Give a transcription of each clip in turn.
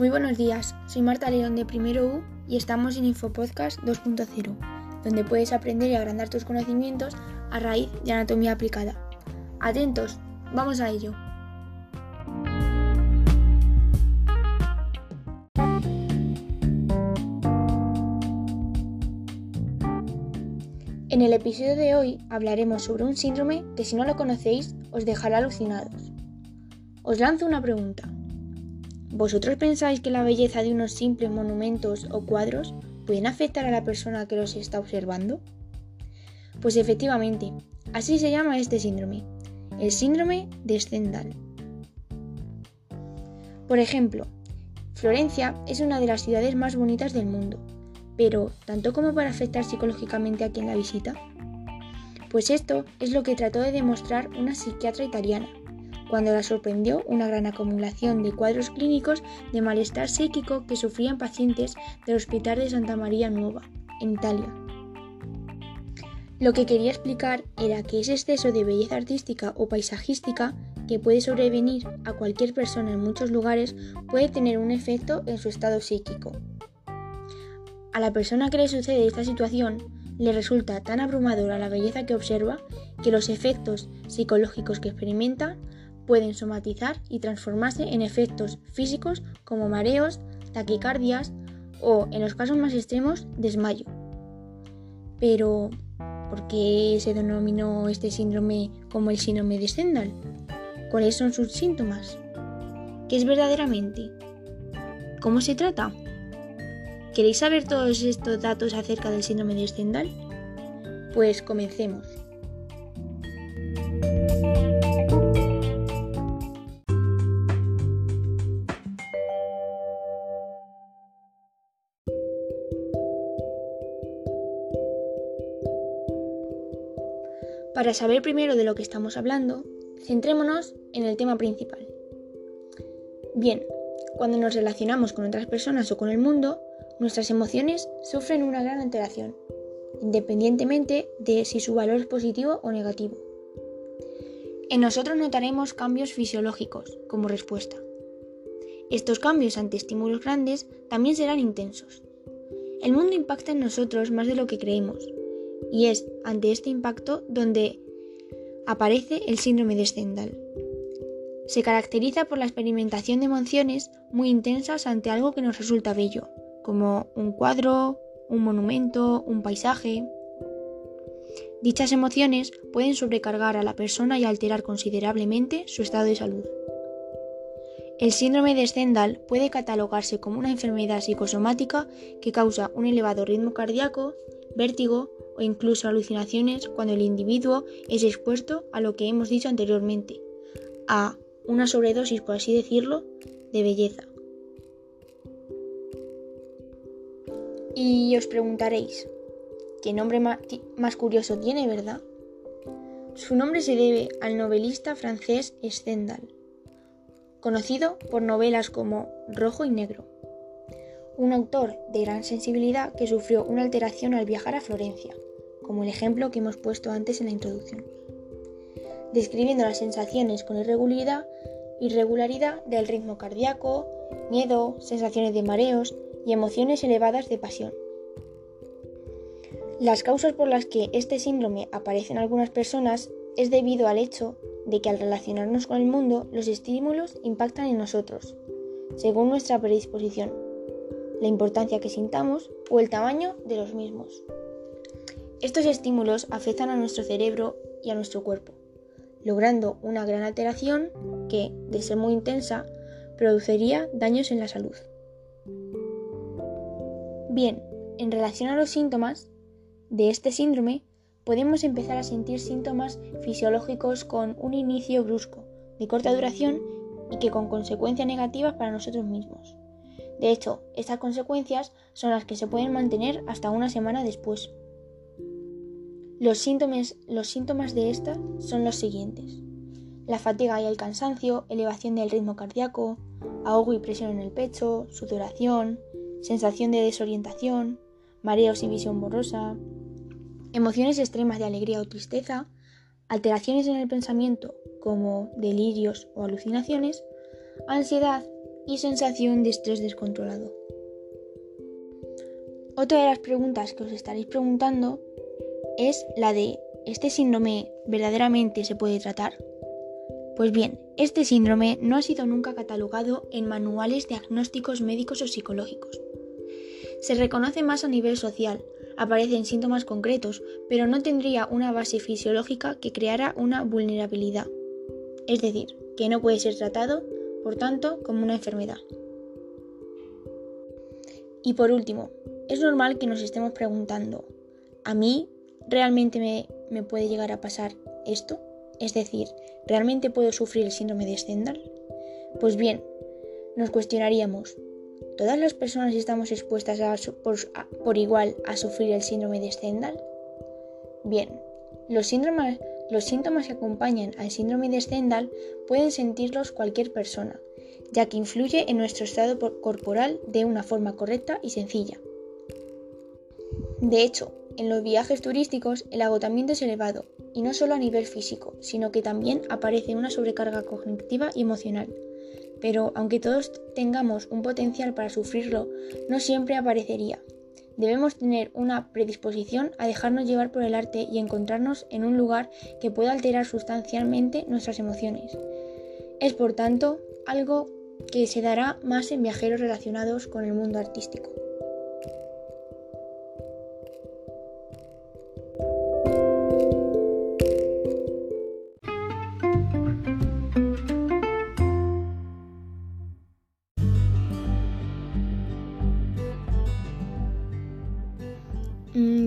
Muy buenos días, soy Marta León de Primero U y estamos en Infopodcast 2.0, donde puedes aprender y agrandar tus conocimientos a raíz de anatomía aplicada. Atentos, vamos a ello. En el episodio de hoy hablaremos sobre un síndrome que si no lo conocéis os dejará alucinados. Os lanzo una pregunta. ¿Vosotros pensáis que la belleza de unos simples monumentos o cuadros pueden afectar a la persona que los está observando? Pues efectivamente, así se llama este síndrome, el síndrome de Stendhal. Por ejemplo, Florencia es una de las ciudades más bonitas del mundo, pero ¿tanto como para afectar psicológicamente a quien la visita? Pues esto es lo que trató de demostrar una psiquiatra italiana, cuando la sorprendió una gran acumulación de cuadros clínicos de malestar psíquico que sufrían pacientes del Hospital de Santa María Nueva, en Italia. Lo que quería explicar era que ese exceso de belleza artística o paisajística que puede sobrevenir a cualquier persona en muchos lugares puede tener un efecto en su estado psíquico. A la persona que le sucede esta situación le resulta tan abrumadora la belleza que observa que los efectos psicológicos que experimenta pueden somatizar y transformarse en efectos físicos como mareos, taquicardias o, en los casos más extremos, desmayo. Pero, ¿por qué se denominó este síndrome como el síndrome de Stendhal? ¿Cuáles son sus síntomas? ¿Qué es verdaderamente? ¿Cómo se trata? ¿Queréis saber todos estos datos acerca del síndrome de Stendhal? Pues comencemos. Para saber primero de lo que estamos hablando, centrémonos en el tema principal. Bien, cuando nos relacionamos con otras personas o con el mundo, nuestras emociones sufren una gran alteración, independientemente de si su valor es positivo o negativo. En nosotros notaremos cambios fisiológicos como respuesta. Estos cambios ante estímulos grandes también serán intensos. El mundo impacta en nosotros más de lo que creemos, y es ante este impacto donde aparece el síndrome de Stendhal. Se caracteriza por la experimentación de emociones muy intensas ante algo que nos resulta bello, como un cuadro, un monumento, un paisaje. Dichas emociones pueden sobrecargar a la persona y alterar considerablemente su estado de salud. El síndrome de Stendhal puede catalogarse como una enfermedad psicosomática que causa un elevado ritmo cardíaco, vértigo o incluso alucinaciones cuando el individuo es expuesto a lo que hemos dicho anteriormente, a una sobredosis, por así decirlo, de belleza. Y os preguntaréis, ¿qué nombre más curioso tiene, verdad? Su nombre se debe al novelista francés Stendhal, conocido por novelas como Rojo y Negro un autor de gran sensibilidad que sufrió una alteración al viajar a Florencia, como el ejemplo que hemos puesto antes en la introducción, describiendo las sensaciones con irregularidad, irregularidad del ritmo cardíaco, miedo, sensaciones de mareos y emociones elevadas de pasión. Las causas por las que este síndrome aparece en algunas personas es debido al hecho de que al relacionarnos con el mundo los estímulos impactan en nosotros, según nuestra predisposición la importancia que sintamos o el tamaño de los mismos. Estos estímulos afectan a nuestro cerebro y a nuestro cuerpo, logrando una gran alteración que, de ser muy intensa, produciría daños en la salud. Bien, en relación a los síntomas de este síndrome, podemos empezar a sentir síntomas fisiológicos con un inicio brusco, de corta duración y que con consecuencias negativas para nosotros mismos. De hecho, estas consecuencias son las que se pueden mantener hasta una semana después. Los síntomas, de esta son los siguientes. La fatiga y el cansancio, elevación del ritmo cardíaco, ahogo y presión en el pecho, sudoración, sensación de desorientación, mareos y visión borrosa, emociones extremas de alegría o tristeza, alteraciones en el pensamiento como delirios o alucinaciones, ansiedad y sensación de estrés descontrolado. Otra de las preguntas que os estaréis preguntando es la de ¿este síndrome verdaderamente se puede tratar? Pues bien, este síndrome no ha sido nunca catalogado en manuales diagnósticos médicos o psicológicos. Se reconoce más a nivel social, aparecen síntomas concretos, pero no tendría una base fisiológica que creara una vulnerabilidad. Es decir, que no puede ser tratado, por tanto, como una enfermedad. Y por último, es normal que nos estemos preguntando, ¿a mí realmente me, me puede llegar a pasar esto? Es decir, ¿realmente puedo sufrir el síndrome de Stendhal? Pues bien, nos cuestionaríamos, ¿todas las personas estamos expuestas por, igual a sufrir el síndrome de Stendhal? Bien, los, los síntomas que acompañan al síndrome de Stendhal pueden sentirlos cualquier persona, ya que influye en nuestro estado corporal de una forma correcta y sencilla. De hecho, en los viajes turísticos el agotamiento es elevado, y no solo a nivel físico, sino que también aparece una sobrecarga cognitiva y emocional. Pero aunque todos tengamos un potencial para sufrirlo, no siempre aparecería. Debemos tener una predisposición a dejarnos llevar por el arte y encontrarnos en un lugar que pueda alterar sustancialmente nuestras emociones. Es por tanto algo que se dará más en viajeros relacionados con el mundo artístico.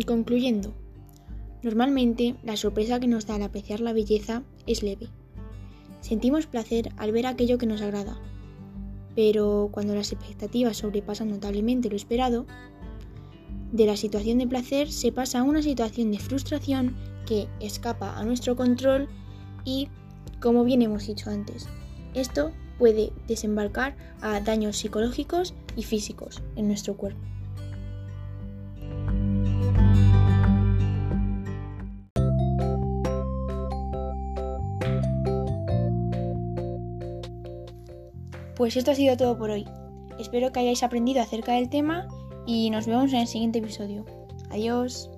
Concluyendo, normalmente la sorpresa que nos da al apreciar la belleza es leve. Sentimos placer al ver aquello que nos agrada, pero cuando las expectativas sobrepasan notablemente lo esperado, de la situación de placer se pasa a una situación de frustración que escapa a nuestro control y, como bien hemos dicho antes, esto puede desembarcar a daños psicológicos y físicos en nuestro cuerpo. Pues esto ha sido todo por hoy. Espero que hayáis aprendido acerca del tema y nos vemos en el siguiente episodio. Adiós.